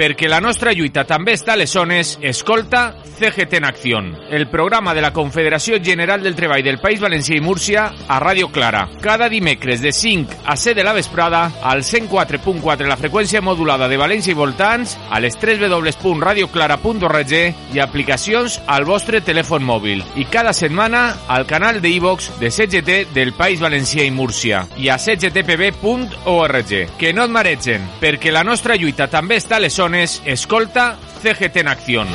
Perquè la nostra lluita també està a les zones, escolta CGT en Acció, el programa de la Confederació General del Treball del País Valencià i Múrcia a Ràdio Clara. Cada dimecres de 5 a 7 de la vesprada al 104.4 la freqüència modulada de València i voltants, a les 3 www.radioclara.org i aplicacions al vostre telèfon mòbil. I cada setmana al canal de iVox de CGT del País Valencià i Múrcia i a cgtpb.org. Que no et maregen, perquè la escolta CGT en.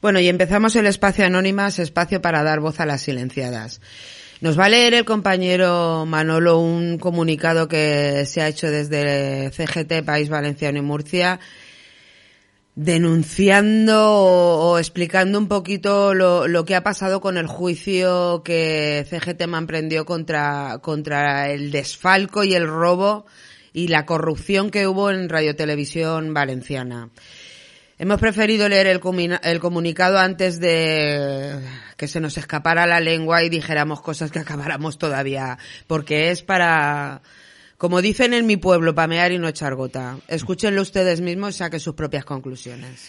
Bueno, y empezamos el espacio Anónimas, espacio para dar voz a las silenciadas. Nos va a leer el compañero Manolo un comunicado que se ha hecho desde CGT, País Valenciano y Murcia, denunciando o, explicando un poquito lo, lo, que ha pasado con el juicio que CGT emprendió contra, contra el desfalco y el robo y la corrupción que hubo en Radio Televisión Valenciana. Hemos preferido leer el, el, comunicado antes de que se nos escapara la lengua y dijéramos cosas que acabáramos todavía, porque es para, como dicen en mi pueblo, pamear y no echar gota. Escúchenlo ustedes mismos y saquen sus propias conclusiones.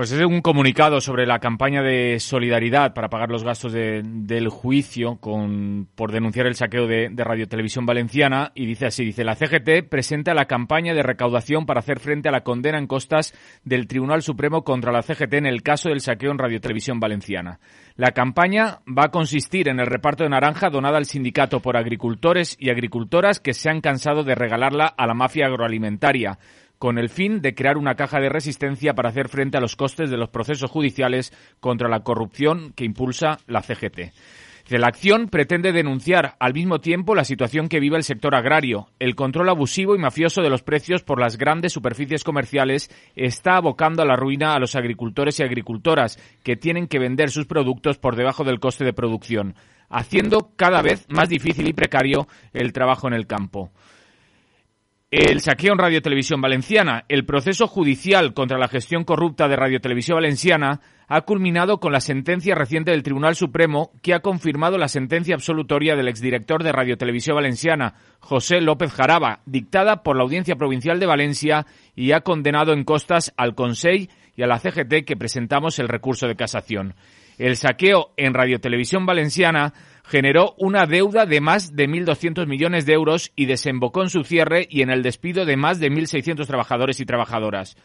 Pues es un comunicado sobre la campaña de solidaridad para pagar los gastos de, del juicio con, por denunciar el saqueo de, de Radio Televisión Valenciana y dice así, dice, la CGT presenta la campaña de recaudación para hacer frente a la condena en costas del Tribunal Supremo contra la CGT en el caso del saqueo en Radio Televisión Valenciana. La campaña va a consistir en el reparto de naranja donada al sindicato por agricultores y agricultoras que se han cansado de regalarla a la mafia agroalimentaria con el fin de crear una caja de resistencia para hacer frente a los costes de los procesos judiciales contra la corrupción que impulsa la CGT. La acción pretende denunciar al mismo tiempo la situación que vive el sector agrario. El control abusivo y mafioso de los precios por las grandes superficies comerciales está abocando a la ruina a los agricultores y agricultoras que tienen que vender sus productos por debajo del coste de producción, haciendo cada vez más difícil y precario el trabajo en el campo. El saqueo en Radio Televisión Valenciana. El proceso judicial contra la gestión corrupta de Radio Televisión Valenciana ha culminado con la sentencia reciente del Tribunal Supremo que ha confirmado la sentencia absolutoria del exdirector de Radio Televisión Valenciana, José López Jaraba, dictada por la Audiencia Provincial de Valencia y ha condenado en costas al Consell y a la CGT que presentamos el recurso de casación. El saqueo en Radio Televisión Valenciana generó una deuda de más de 1.200 millones de euros y desembocó en su cierre y en el despido de más de 1.600 trabajadores y trabajadoras.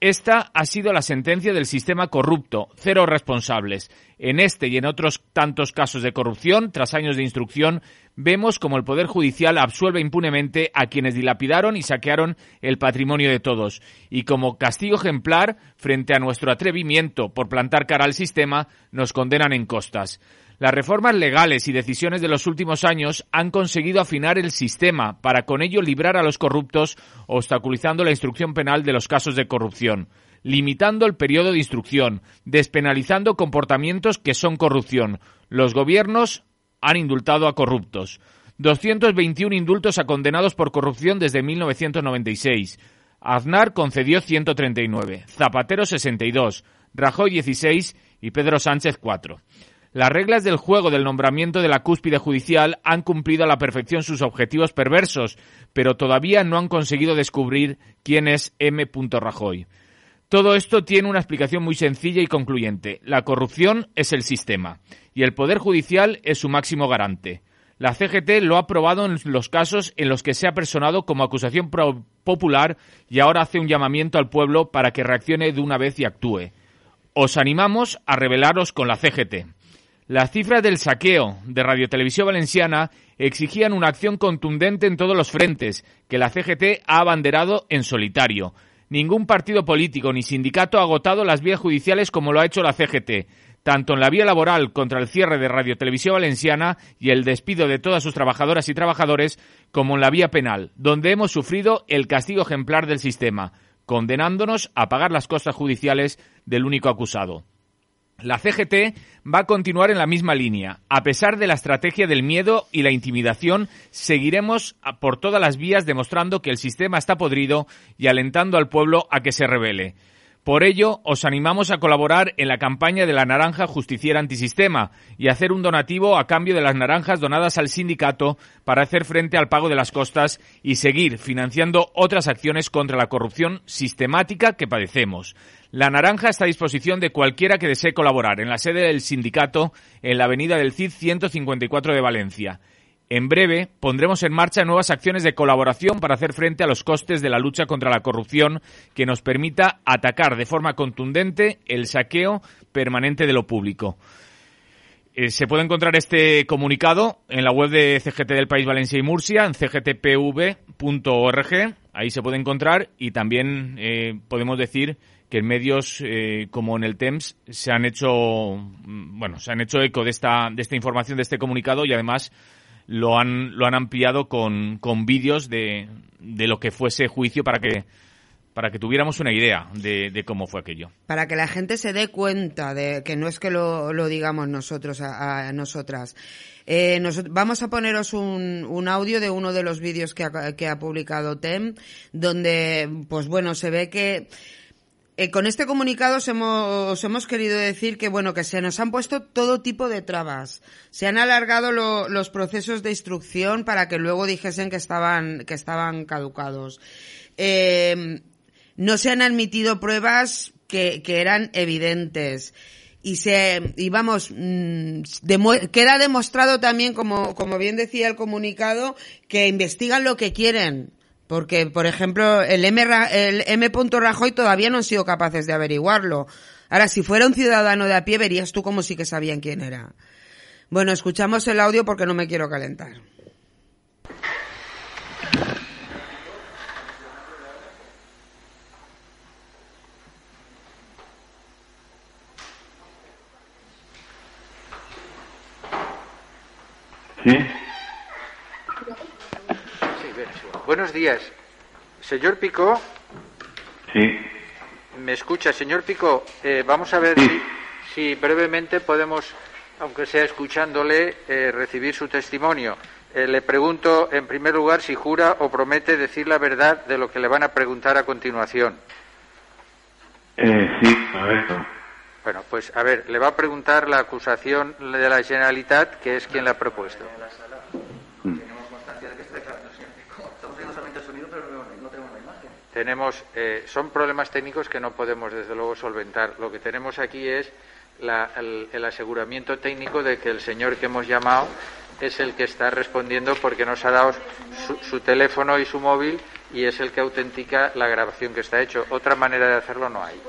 Esta ha sido la sentencia del sistema corrupto, cero responsables. En este y en otros tantos casos de corrupción, tras años de instrucción, vemos como el Poder Judicial absuelve impunemente a quienes dilapidaron y saquearon el patrimonio de todos. Y como castigo ejemplar, frente a nuestro atrevimiento por plantar cara al sistema, nos condenan en costas. Las reformas legales y decisiones de los últimos años han conseguido afinar el sistema para con ello librar a los corruptos, obstaculizando la instrucción penal de los casos de corrupción, limitando el periodo de instrucción, despenalizando comportamientos que son corrupción. Los gobiernos han indultado a corruptos. 221 indultos a condenados por corrupción desde 1996. Aznar concedió 139, Zapatero 62, Rajoy 16 y Pedro Sánchez 4. Las reglas del juego del nombramiento de la cúspide judicial han cumplido a la perfección sus objetivos perversos, pero todavía no han conseguido descubrir quién es M. Rajoy. Todo esto tiene una explicación muy sencilla y concluyente. La corrupción es el sistema y el Poder Judicial es su máximo garante. La CGT lo ha probado en los casos en los que se ha personado como acusación popular y ahora hace un llamamiento al pueblo para que reaccione de una vez y actúe. Os animamos a rebelaros con la CGT. Las cifras del saqueo de Radio Televisión Valenciana exigían una acción contundente en todos los frentes, que la CGT ha abanderado en solitario. Ningún partido político ni sindicato ha agotado las vías judiciales como lo ha hecho la CGT, tanto en la vía laboral contra el cierre de Radio Televisión Valenciana y el despido de todas sus trabajadoras y trabajadores, como en la vía penal, donde hemos sufrido el castigo ejemplar del sistema, condenándonos a pagar las costas judiciales del único acusado. La CGT va a continuar en la misma línea. A pesar de la estrategia del miedo y la intimidación, seguiremos por todas las vías demostrando que el sistema está podrido y alentando al pueblo a que se rebele. Por ello, os animamos a colaborar en la campaña de la naranja justiciera antisistema y hacer un donativo a cambio de las naranjas donadas al sindicato para hacer frente al pago de las costas y seguir financiando otras acciones contra la corrupción sistemática que padecemos. La naranja está a disposición de cualquiera que desee colaborar en la sede del sindicato en la avenida del CID 154 de Valencia. En breve pondremos en marcha nuevas acciones de colaboración para hacer frente a los costes de la lucha contra la corrupción que nos permita atacar de forma contundente el saqueo permanente de lo público. Eh, se puede encontrar este comunicado en la web de CGT del País Valencia y Murcia, en cgtpv.org. Ahí se puede encontrar y también eh, podemos decir que en medios eh, como en el TEMS se han hecho, mm, bueno, se han hecho eco de esta, de esta información, de este comunicado y además lo han, lo han ampliado con, con vídeos de, de lo que fuese juicio para que para que tuviéramos una idea de, de, cómo fue aquello. Para que la gente se dé cuenta de que no es que lo, lo digamos nosotros a, a nosotras. Eh, nos, vamos a poneros un, un, audio de uno de los vídeos que ha, que ha publicado TEM, donde, pues bueno, se ve que eh, con este comunicado os hemos, os hemos, querido decir que bueno que se nos han puesto todo tipo de trabas. Se han alargado lo, los procesos de instrucción para que luego dijesen que estaban que estaban caducados. Eh, no se han admitido pruebas que, que eran evidentes y se y vamos mmm, queda demostrado también como como bien decía el comunicado que investigan lo que quieren porque, por ejemplo, el M, el M. Rajoy todavía no han sido capaces de averiguarlo. Ahora, si fuera un ciudadano de a pie, verías tú como sí que sabían quién era. Bueno, escuchamos el audio porque no me quiero calentar. Sí. Buenos días. Señor Pico. Sí. ¿Me escucha, señor Pico? Eh, vamos a ver sí. si, si, brevemente podemos, aunque sea escuchándole, eh, recibir su testimonio. Eh, le pregunto, en primer lugar, si jura o promete decir la verdad de lo que le van a preguntar a continuación. Eh, sí, a ver. Bueno, pues a ver, le va a preguntar la acusación de la Generalitat, que es quien la ha propuesto. Tenemos eh, son problemas técnicos que no podemos desde luego solventar. Lo que tenemos aquí es la, el, el, aseguramiento técnico de que el señor que hemos llamado es el que está respondiendo porque nos ha dado su, su teléfono y su móvil y es el que autentica la grabación que está hecho. Otra manera de hacerlo no hay.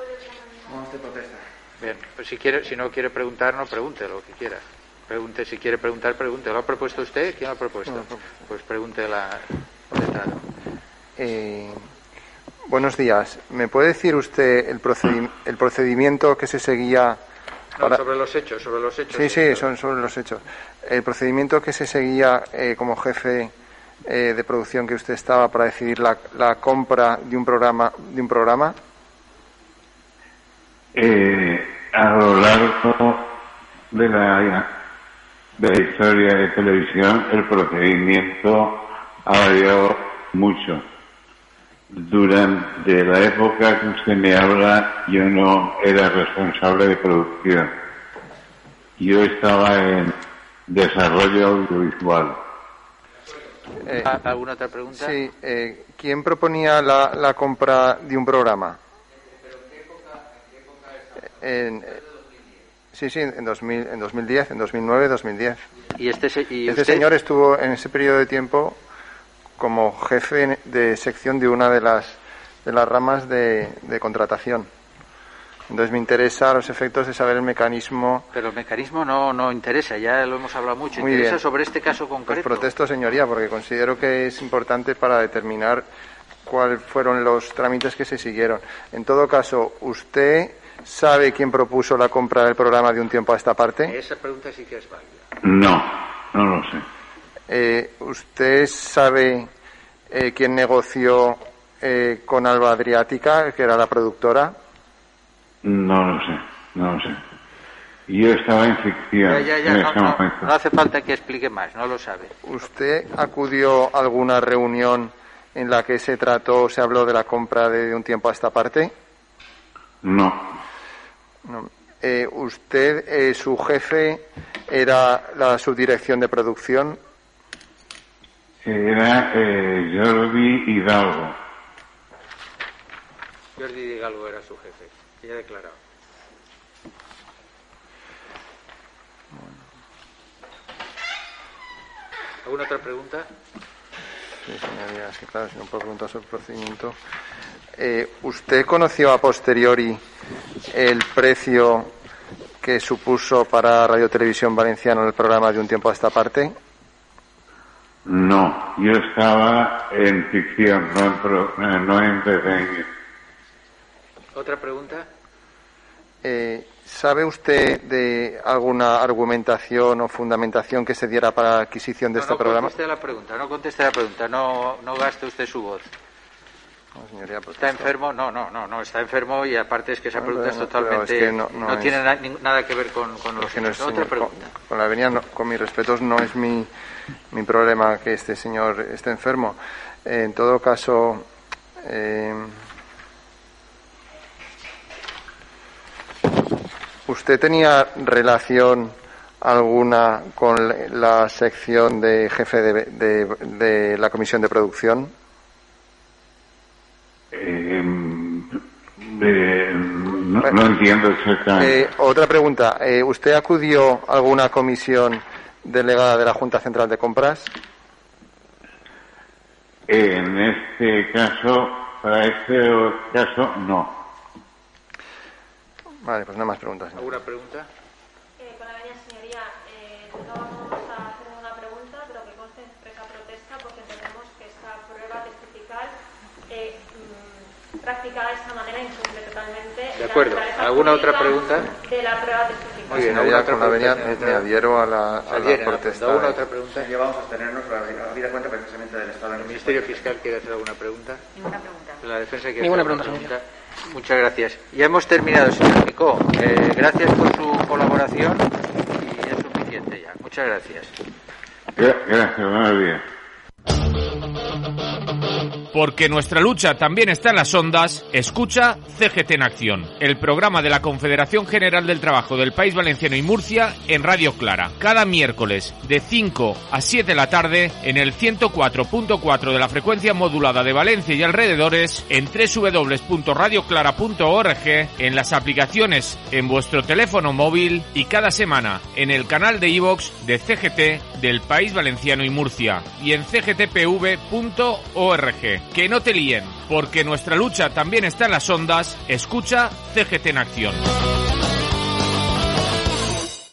Bien, pues si quiere, si no quiere preguntar, no pregunte lo que quiera. Pregunte, si quiere preguntar, pregunte. ¿Lo ha propuesto usted? ¿Quién lo ha propuesto? Pues pregunte la letrado. Eh, Buenos días. ¿Me puede decir usted el, procedi el procedimiento que se seguía para... no, sobre los hechos, sobre los hechos. Sí, sí, son sobre los hechos. El procedimiento que se seguía eh, como jefe eh, de producción que usted estaba para decidir la, la, compra de un programa, de un programa. Eh, a lo largo de la de la historia de televisión, el procedimiento ha variado mucho durante la época que usted me habla, yo no era responsable de producción. Yo estaba en desarrollo audiovisual. Eh, ¿Alguna otra pregunta? Sí. Eh, ¿Quién proponía la, la, compra de un programa? En, sí, sí, en, 2000, en 2010, en 2009, 2010. ¿Y este, y este usted? señor estuvo en ese periodo de tiempo como jefe de sección de una de las, de las ramas de, de, contratación. Entonces me interesa los efectos de saber el mecanismo. Pero el mecanismo no, no interesa, ya lo hemos hablado mucho. Muy interesa bien. sobre este caso concreto. Pues protesto, señoría, porque considero que es importante para determinar cuáles fueron los trámites que se siguieron. En todo caso, ¿usted sabe quién propuso la compra del programa de un tiempo a esta parte? Esa pregunta sí que es válida. No, no lo sé. Eh, ¿Usted sabe eh, quién negoció eh, con Alba Adriática, que era la productora? No lo sé, no lo sé. Yo estaba en ficción. Ya, ya, ya, en no, ese no, momento. no hace falta que explique más, no lo sabe. ¿Usted acudió a alguna reunión en la que se trató, se habló de la compra de un tiempo a esta parte? No. No. Eh, ¿Usted, eh, su jefe, era la subdirección de producción? Era eh, Jordi Hidalgo. Jordi Hidalgo era su jefe, ya ha declarado. ¿Alguna otra pregunta? Sí, señoría, sí, claro, si no puedo preguntar sobre el procedimiento. Eh, ¿Usted conoció a posteriori el precio que supuso para Radio Televisión Valenciana el programa de un tiempo a esta parte? No, yo estaba en ficción, no en, pro- eh, no en PCN. ¿Otra pregunta? Eh, ¿Sabe usted de alguna argumentación o fundamentación que se diera para la adquisición de no, este no programa? conteste a la pregunta, no conteste a la pregunta, no, no gaste usted su voz. No, señoría, pues ¿Está enfermo? No, no, no, no, está enfermo y aparte es que esa pregunta es no, totalmente... es que no- no es- tiene na- nada que ver con, con los. Otra señor- con, pregunta. con la no- con mis respetos, no es mi, mi problema que este señor esté enfermo. Eh, en todo caso, eh, ¿usted tenía relación alguna con la sección de jefe de, de- de la comisión de producción? Eh, eh, no, no entiendo exactamente. Eh, otra pregunta. eh, ¿Usted acudió a alguna comisión delegada de la Junta Central de Compras? En este caso, para este caso, no. Vale, pues nada más preguntas. ¿Alguna pregunta? Eh, con la venia, señoría, eh, no vamos a hacer ninguna pregunta, pero que conste en expresa protesta porque entendemos que esta prueba testifical eh, mm, practicada de esta manera incumple totalmente De la acuerdo. naturaleza ¿Alguna otra pregunta? De la prueba. Muy bien, ¿alguna otra la pregunta? me, me adhiero a la, a la protesta. ¿Alguna otra pregunta? Ya vamos a abstenernos, la habida cuenta precisamente del estado ¿El Ministerio. Fiscal quiere hacer alguna pregunta? Ninguna pregunta. La defensa quiere Ninguna hacer alguna pregunta, pregunta. Muchas gracias. Ya hemos terminado, señor Picó. Eh, gracias por su colaboración y es suficiente ya. Muchas gracias. Gra- Gracias, buenos días. Porque nuestra lucha también está en las ondas, escucha CGT en Acción, el programa de la Confederación General del Trabajo del País Valenciano y Murcia en Radio Clara, cada miércoles de 5 a 7 de la tarde en el 104.4 de la frecuencia modulada de Valencia y alrededores, en www.radioclara.org, en las aplicaciones en vuestro teléfono móvil y cada semana en el canal de iVox de CGT del País Valenciano y Murcia y en cgtpv.org. Que no te líen, porque nuestra lucha también está en las ondas. Escucha CGT en acción.